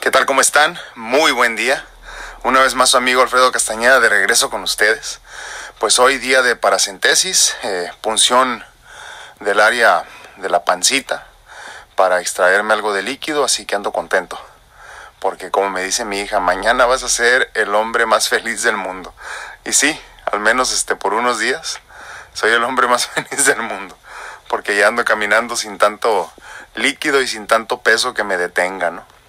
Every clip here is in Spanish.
¿Qué tal? ¿Cómo están? Muy buen día. Una vez más su amigo Alfredo Castañeda de regreso con ustedes. Pues hoy día de paracentesis, eh, punción del área de la pancita para extraerme algo de líquido, así que ando contento. Porque como me dice mi hija, mañana vas a ser el hombre más feliz del mundo. Y sí, al menos este por unos días, soy el hombre más feliz del mundo. Porque ya ando caminando sin tanto líquido y sin tanto peso que me detenga, ¿no?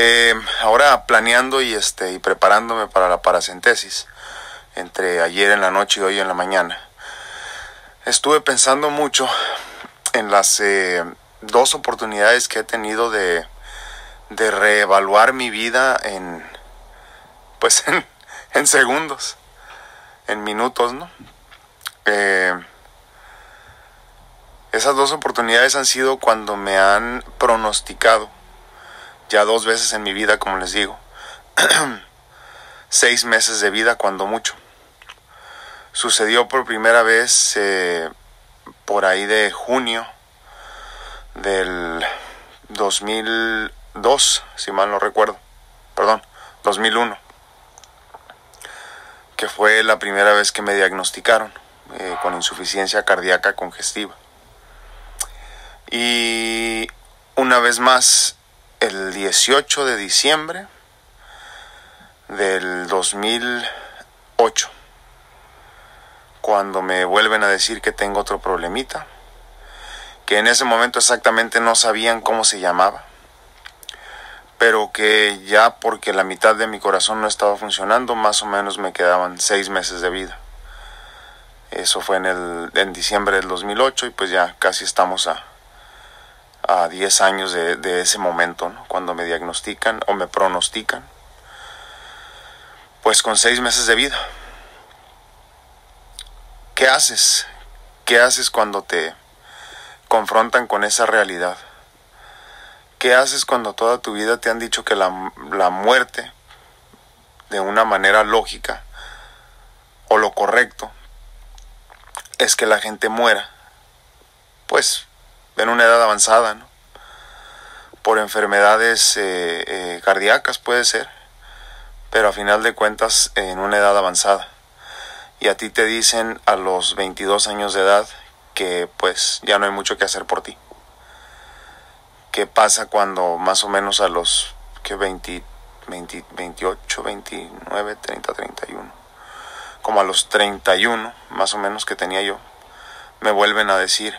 Eh, ahora planeando y, este, y preparándome para la paracentesis, entre ayer en la noche y hoy en la mañana, estuve pensando mucho en las eh, dos oportunidades que he tenido de, de reevaluar mi vida en, pues en, en segundos, en minutos, ¿no? Eh, esas dos oportunidades han sido cuando me han pronosticado ya dos veces en mi vida, como les digo. Seis meses de vida cuando mucho. Sucedió por primera vez eh, por ahí de junio del 2002, si mal no recuerdo. Perdón, 2001. Que fue la primera vez que me diagnosticaron eh, con insuficiencia cardíaca congestiva. Y una vez más el 18 de diciembre del 2008, cuando me vuelven a decir que tengo otro problemita, que en ese momento exactamente no sabían cómo se llamaba, pero que ya porque la mitad de mi corazón no estaba funcionando, más o menos me quedaban seis meses de vida. Eso fue en, el, en diciembre del 2008 y pues ya casi estamos a, a 10 años de, ese momento, cuando me diagnostican o me pronostican, pues con 6 meses de vida. ¿Qué haces? ¿Qué haces cuando te confrontan con esa realidad? ¿Qué haces cuando toda tu vida te han dicho que la, la muerte, de una manera lógica, o lo correcto, es que la gente muera? Pues en una edad avanzada, ¿no? Por enfermedades eh, eh, cardíacas puede ser, pero a final de cuentas en una edad avanzada. Y a ti te dicen a los 22 años de edad que pues ya no hay mucho que hacer por ti. ¿Qué pasa cuando más o menos a los que 20, 20, 28, 29, 30, 31, como a los 31 más o menos que tenía yo, me vuelven a decir,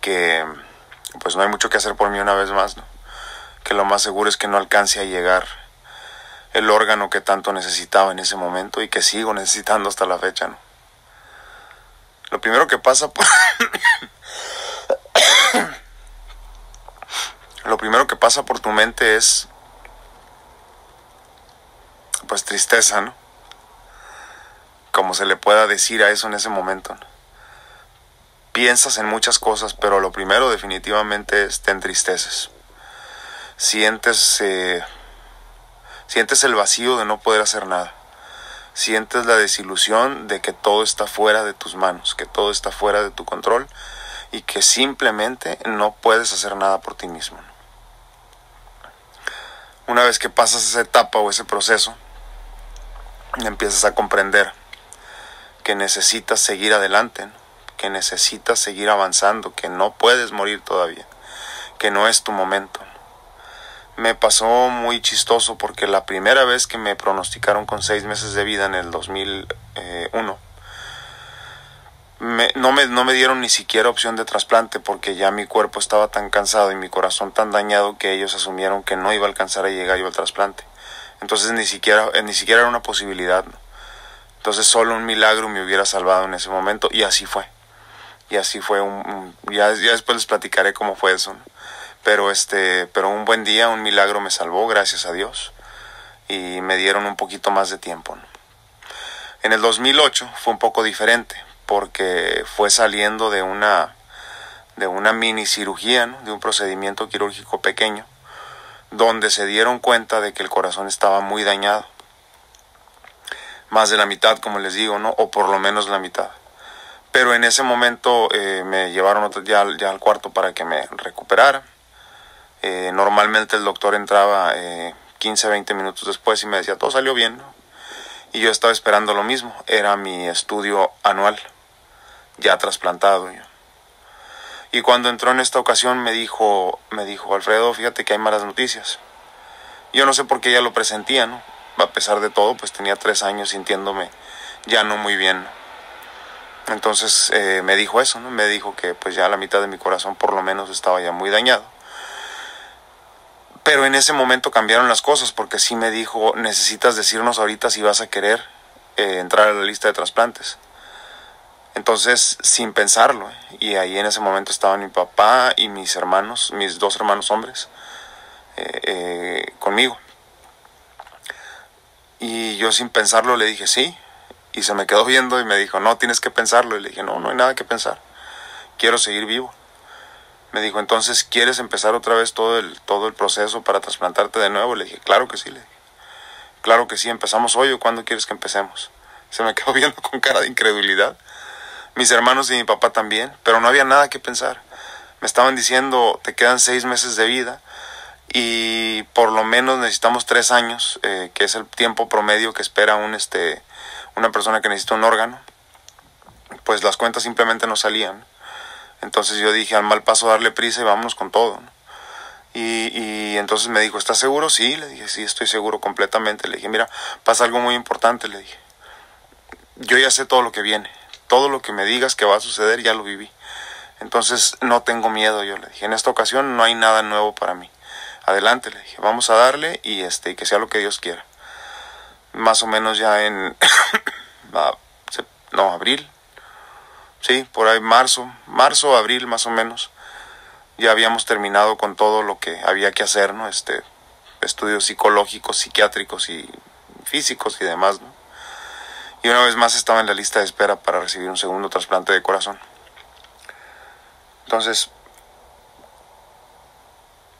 que pues no hay mucho que hacer por mí una vez más, ¿no? que lo más seguro es que no alcance a llegar el órgano que tanto necesitaba en ese momento y que sigo necesitando hasta la fecha. ¿no? Lo primero que pasa por... lo primero que pasa por tu mente es pues tristeza, ¿no? Como se le pueda decir a eso en ese momento. ¿no? Piensas en muchas cosas, pero lo primero definitivamente es te entristeces. Sientes, eh, sientes el vacío de no poder hacer nada. Sientes la desilusión de que todo está fuera de tus manos, que todo está fuera de tu control y que simplemente no puedes hacer nada por ti mismo. Una vez que pasas esa etapa o ese proceso, empiezas a comprender que necesitas seguir adelante, que necesitas seguir avanzando, que no puedes morir todavía, que no es tu momento. Me pasó muy chistoso porque la primera vez que me pronosticaron con seis meses de vida en el 2001, me, no, me, no me dieron ni siquiera opción de trasplante porque ya mi cuerpo estaba tan cansado y mi corazón tan dañado que ellos asumieron que no iba a alcanzar a llegar yo al trasplante. Entonces ni siquiera, ni siquiera era una posibilidad. Entonces solo un milagro me hubiera salvado en ese momento y así fue y así fue un, ya, ya, después les platicaré cómo fue eso pero este pero un buen día un milagro me salvó gracias a Dios y me dieron un poquito más de tiempo en el 2008 fue un poco diferente porque fue saliendo de una de una mini cirugía de un procedimiento quirúrgico pequeño donde se dieron cuenta de que el corazón estaba muy dañado. Más de la mitad como les digo no o por lo menos la mitad pero en ese momento eh, me llevaron ya, al cuarto para que me recuperara. Eh, normalmente el doctor entraba eh, 15, 20 minutos después y me decía, todo salió bien. Y yo estaba esperando lo mismo. Era mi estudio anual, ya trasplantado. Y cuando entró en esta ocasión me dijo, me dijo, Alfredo, fíjate que hay malas noticias. Yo no sé por qué ella lo presentía, ¿no? A pesar de todo, pues tenía tres años sintiéndome ya no muy bien. Entonces eh, me dijo eso, ¿no? Me dijo que pues ya la mitad de mi corazón por lo menos estaba ya muy dañado. Pero en ese momento cambiaron las cosas porque sí me dijo, necesitas decirnos ahorita si vas a querer eh, entrar a la lista de trasplantes. Entonces, sin pensarlo, ¿eh? y ahí en ese momento estaban mi papá y mis hermanos, mis dos hermanos hombres, conmigo. Y yo sin pensarlo le dije sí, y se me quedó viendo y me dijo, no, tienes que pensarlo. Y le dije, no, no hay nada que pensar. Quiero seguir vivo. Me dijo, entonces, ¿quieres empezar otra vez todo el, todo el proceso para trasplantarte de nuevo? Le dije, claro que sí. Le dije, claro que sí, empezamos hoy o cuándo quieres que empecemos. Se me quedó viendo con cara de incredulidad. Mis hermanos y mi papá también, pero no había nada que pensar. Me estaban diciendo, te quedan seis meses de vida y por lo menos necesitamos tres años, eh, que es el tiempo promedio que espera un, este, una persona que necesita un órgano, pues las cuentas simplemente no salían. Entonces yo dije, al mal paso darle prisa y vámonos con todo. Y, y, entonces me dijo, ¿estás seguro? Sí, le dije, sí, estoy seguro completamente. Le dije, mira, pasa algo muy importante, le dije. Yo ya sé todo lo que viene, todo lo que me digas que va a suceder ya lo viví. Entonces no tengo miedo, yo le dije. En esta ocasión no hay nada nuevo para mí. Adelante, le dije, vamos a darle y este, que sea lo que Dios quiera más o menos ya en, no, abril, sí, por ahí marzo, marzo, abril más o menos, ya habíamos terminado con todo lo que había que hacer, ¿no? Este, estudios psicológicos, psiquiátricos y físicos y demás, ¿no? Y una vez más estaba en la lista de espera para recibir un segundo trasplante de corazón. Entonces,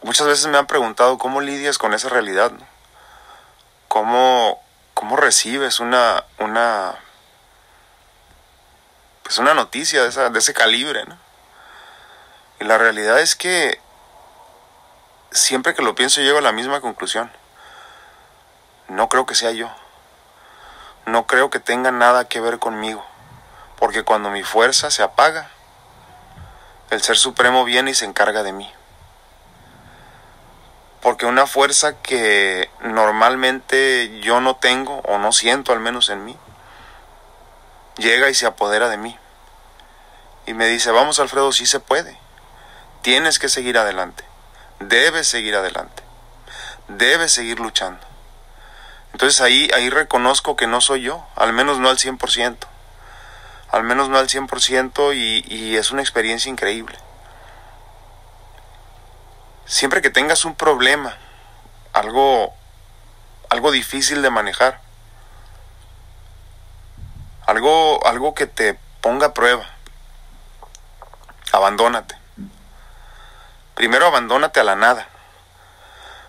muchas veces me han preguntado cómo lidias con esa realidad, ¿no? ¿Cómo, cómo recibes una, una, pues una noticia de, de ese calibre, ¿no? Y la realidad es que siempre que lo pienso llego a la misma conclusión. No creo que sea yo. No creo que tenga nada que ver conmigo. Porque cuando mi fuerza se apaga, el Ser Supremo viene y se encarga de mí. Porque una fuerza que normalmente yo no tengo o no siento al menos en mí, llega y se apodera de mí. Y me dice, vamos Alfredo, sí se puede. Tienes que seguir adelante. Debes seguir adelante. Debes seguir luchando. Entonces ahí, ahí reconozco que no soy yo, al menos no al 100%. Al menos no al 100% y, y es una experiencia increíble. Siempre que tengas un problema, algo, algo difícil de manejar, algo, algo que te ponga a prueba, abandónate. Primero abandónate a la nada.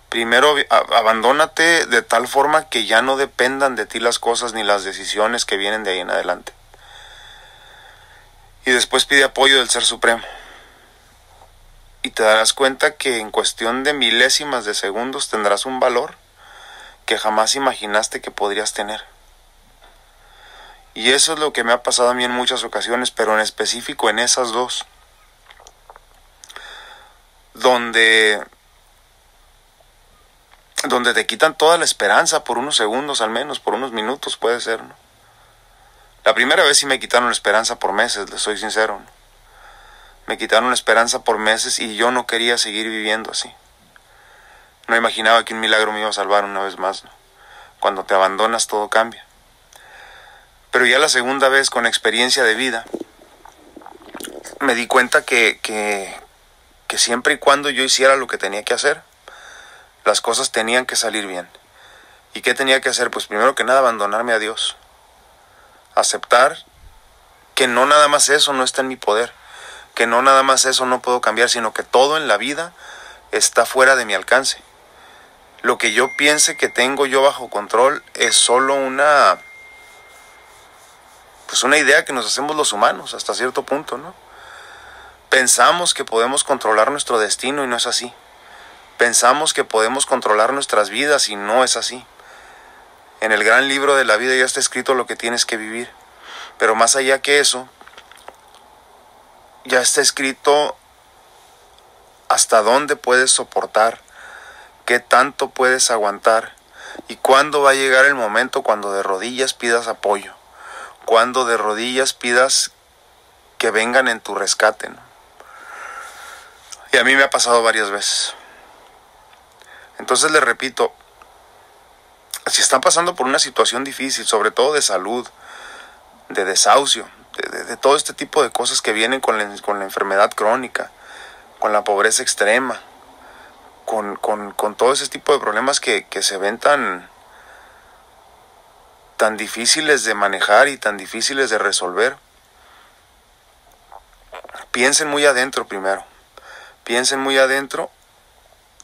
Primero abandónate de tal forma que ya no dependan de ti las cosas ni las decisiones que vienen de ahí en adelante. Y después pide apoyo del Ser Supremo y te darás cuenta que en cuestión de milésimas de segundos tendrás un valor que jamás imaginaste que podrías tener. Y eso es lo que me ha pasado a mí en muchas ocasiones, pero en específico en esas dos, donde donde te quitan toda la esperanza por unos segundos al menos, por unos minutos puede ser, ¿no? La primera vez sí me quitaron la esperanza por meses, les soy sincero. ¿no? Me quitaron la esperanza por meses y yo no quería seguir viviendo así. No imaginaba que un milagro me iba a salvar una vez más. Cuando te abandonas todo cambia. Pero ya la segunda vez con experiencia de vida, me di cuenta que, que, que siempre y cuando yo hiciera lo que tenía que hacer, las cosas tenían que salir bien. ¿Y qué tenía que hacer? Pues primero que nada abandonarme a Dios. Aceptar que no nada más eso no está en mi poder que no nada más eso no puedo cambiar, sino que todo en la vida está fuera de mi alcance. Lo que yo piense que tengo yo bajo control es solo una pues una idea que nos hacemos los humanos hasta cierto punto, ¿no? Pensamos que podemos controlar nuestro destino y no es así. Pensamos que podemos controlar nuestras vidas y no es así. En el gran libro de la vida ya está escrito lo que tienes que vivir. Pero más allá que eso, ya está escrito hasta dónde puedes soportar, qué tanto puedes aguantar y cuándo va a llegar el momento cuando de rodillas pidas apoyo, cuando de rodillas pidas que vengan en tu rescate. Y a mí me ha pasado varias veces. Entonces les repito, si están pasando por una situación difícil, sobre todo de salud, de desahucio, de, todo este tipo de cosas que vienen con la, con la enfermedad crónica, con la pobreza extrema, con, todo ese tipo de problemas que, que se ven tan, tan difíciles de manejar y tan difíciles de resolver. Piensen muy adentro primero. Piensen muy adentro.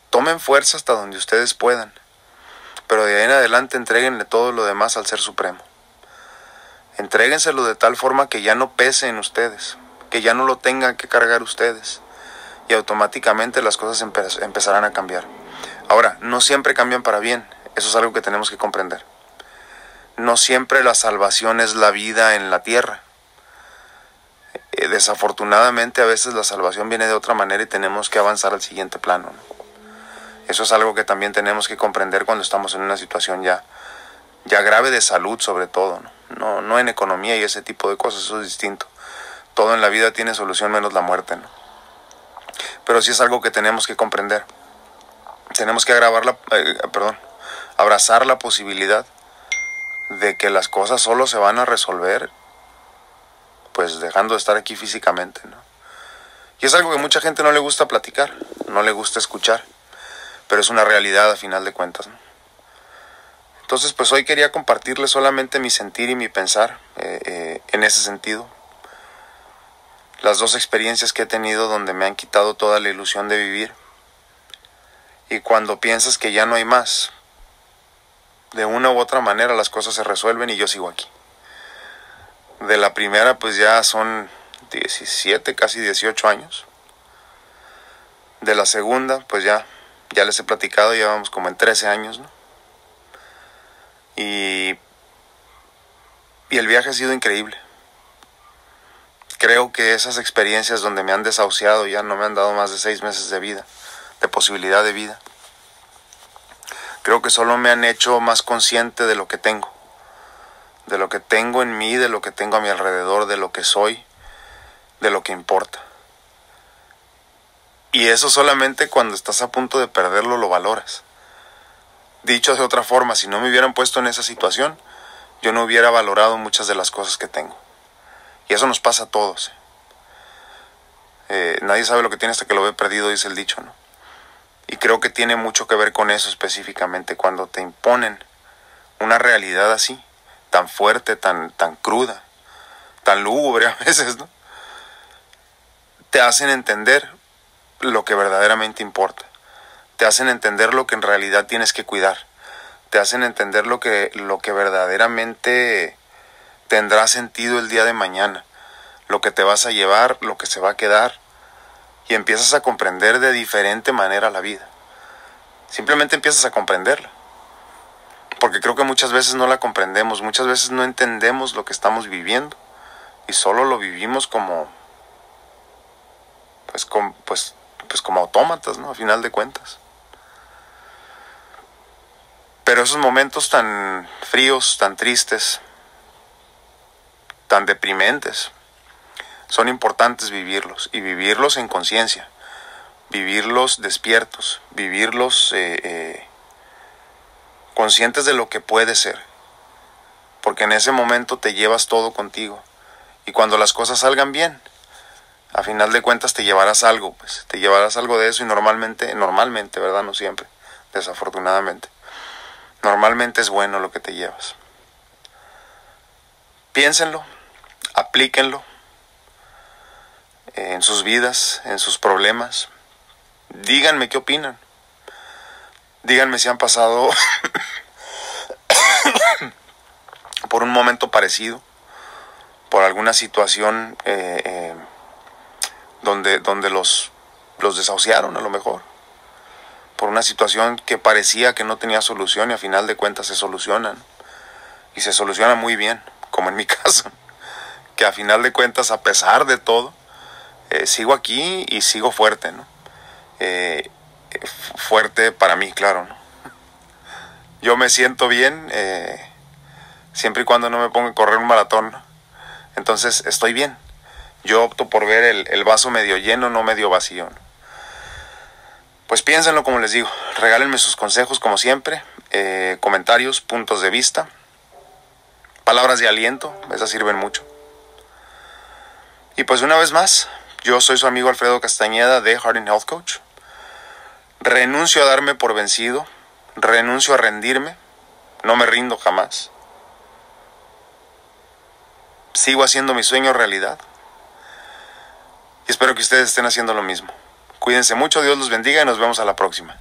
Tomen fuerza hasta donde ustedes puedan. Pero de ahí en adelante entreguenle todo lo demás al Ser Supremo. Entréguenselo de tal forma que ya no pese en ustedes, que ya no lo tengan que cargar ustedes. Y automáticamente las cosas empezarán a cambiar. Ahora, no siempre cambian para bien. Eso es algo que tenemos que comprender. No siempre la salvación es la vida en la tierra. Eh, desafortunadamente a veces la salvación viene de otra manera y tenemos que avanzar al siguiente plano. Eso es algo que también tenemos que comprender cuando estamos en una situación ya, ya grave de salud sobre todo. ¿no? No, no en economía y ese tipo de cosas, eso es distinto. Todo en la vida tiene solución menos la muerte, ¿no? Pero sí es algo que tenemos que comprender. Tenemos que agravar la, eh, perdón, abrazar la posibilidad de que las cosas solo se van a resolver pues dejando de estar aquí físicamente, ¿no? Y es algo que mucha gente no le gusta platicar, no le gusta escuchar, pero es una realidad a final de cuentas, ¿no? Entonces, pues hoy quería compartirles solamente mi sentir y mi pensar eh, eh, en ese sentido. Las dos experiencias que he tenido donde me han quitado toda la ilusión de vivir. Y cuando piensas que ya no hay más, de una u otra manera las cosas se resuelven y yo sigo aquí. De la primera, pues ya son 17, casi 18 años. De la segunda, pues ya, ya les he platicado, ya vamos como en 13 años, ¿no? Y, el viaje ha sido increíble. Creo que esas experiencias donde me han desahuciado ya no me han dado más de seis meses de vida, de posibilidad de vida. Creo que solo me han hecho más consciente de lo que tengo, de lo que tengo en mí, de lo que tengo a mi alrededor, de lo que soy, de lo que importa. Y eso solamente cuando estás a punto de perderlo lo valoras. Dicho de otra forma, si no me hubieran puesto en esa situación, yo no hubiera valorado muchas de las cosas que tengo. Y eso nos pasa a todos. ¿eh? Eh, nadie sabe lo que tiene hasta que lo ve perdido, dice el dicho, ¿no? Y creo que tiene mucho que ver con eso específicamente, cuando te imponen una realidad así, tan fuerte, tan, tan cruda, tan lúgubre a veces, ¿no? Te hacen entender lo que verdaderamente importa te hacen entender lo que en realidad tienes que cuidar, te hacen entender lo que, lo que verdaderamente tendrá sentido el día de mañana, lo que te vas a llevar, lo que se va a quedar, y empiezas a comprender de diferente manera la vida. Simplemente empiezas a comprenderla. Porque creo que muchas veces no la comprendemos, muchas veces no entendemos lo que estamos viviendo y solo lo vivimos como pues, pues, pues como autómatas, ¿no? A final de cuentas. Pero esos momentos tan fríos, tan tristes, tan deprimentes, son importantes vivirlos y vivirlos en conciencia, vivirlos despiertos, vivirlos eh, eh, conscientes de lo que puede ser, porque en ese momento te llevas todo contigo y cuando las cosas salgan bien, a final de cuentas te llevarás algo, pues te llevarás algo de eso y normalmente, normalmente, ¿verdad? No siempre, desafortunadamente Normalmente es bueno lo que te llevas. Piénsenlo, aplíquenlo en sus vidas, en sus problemas. Díganme qué opinan. Díganme si han pasado por un momento parecido, por alguna situación eh, eh, donde, donde los, los desahuciaron a lo mejor, por una situación que parecía que no tenía solución y a final de cuentas se solucionan. Y se soluciona muy bien, como en mi caso. Que a final de cuentas, a pesar de todo, eh, sigo aquí y sigo fuerte, ¿no? Eh, fuerte para mí, claro, ¿no? Yo me siento bien eh, siempre y cuando no me ponga a correr un maratón. Entonces estoy bien. Yo opto por ver el, vaso medio lleno, no medio vacío. Pues piénsenlo como les digo, regálenme sus consejos como siempre, eh, comentarios, puntos de vista, palabras de aliento, esas sirven mucho. Y pues una vez más, yo soy su amigo Alfredo Castañeda de Harding Health Coach. Renuncio a darme por vencido, renuncio a rendirme, no me rindo jamás. Sigo haciendo mi sueño realidad. Y espero que ustedes estén haciendo lo mismo. Cuídense mucho, Dios los bendiga y nos vemos a la próxima.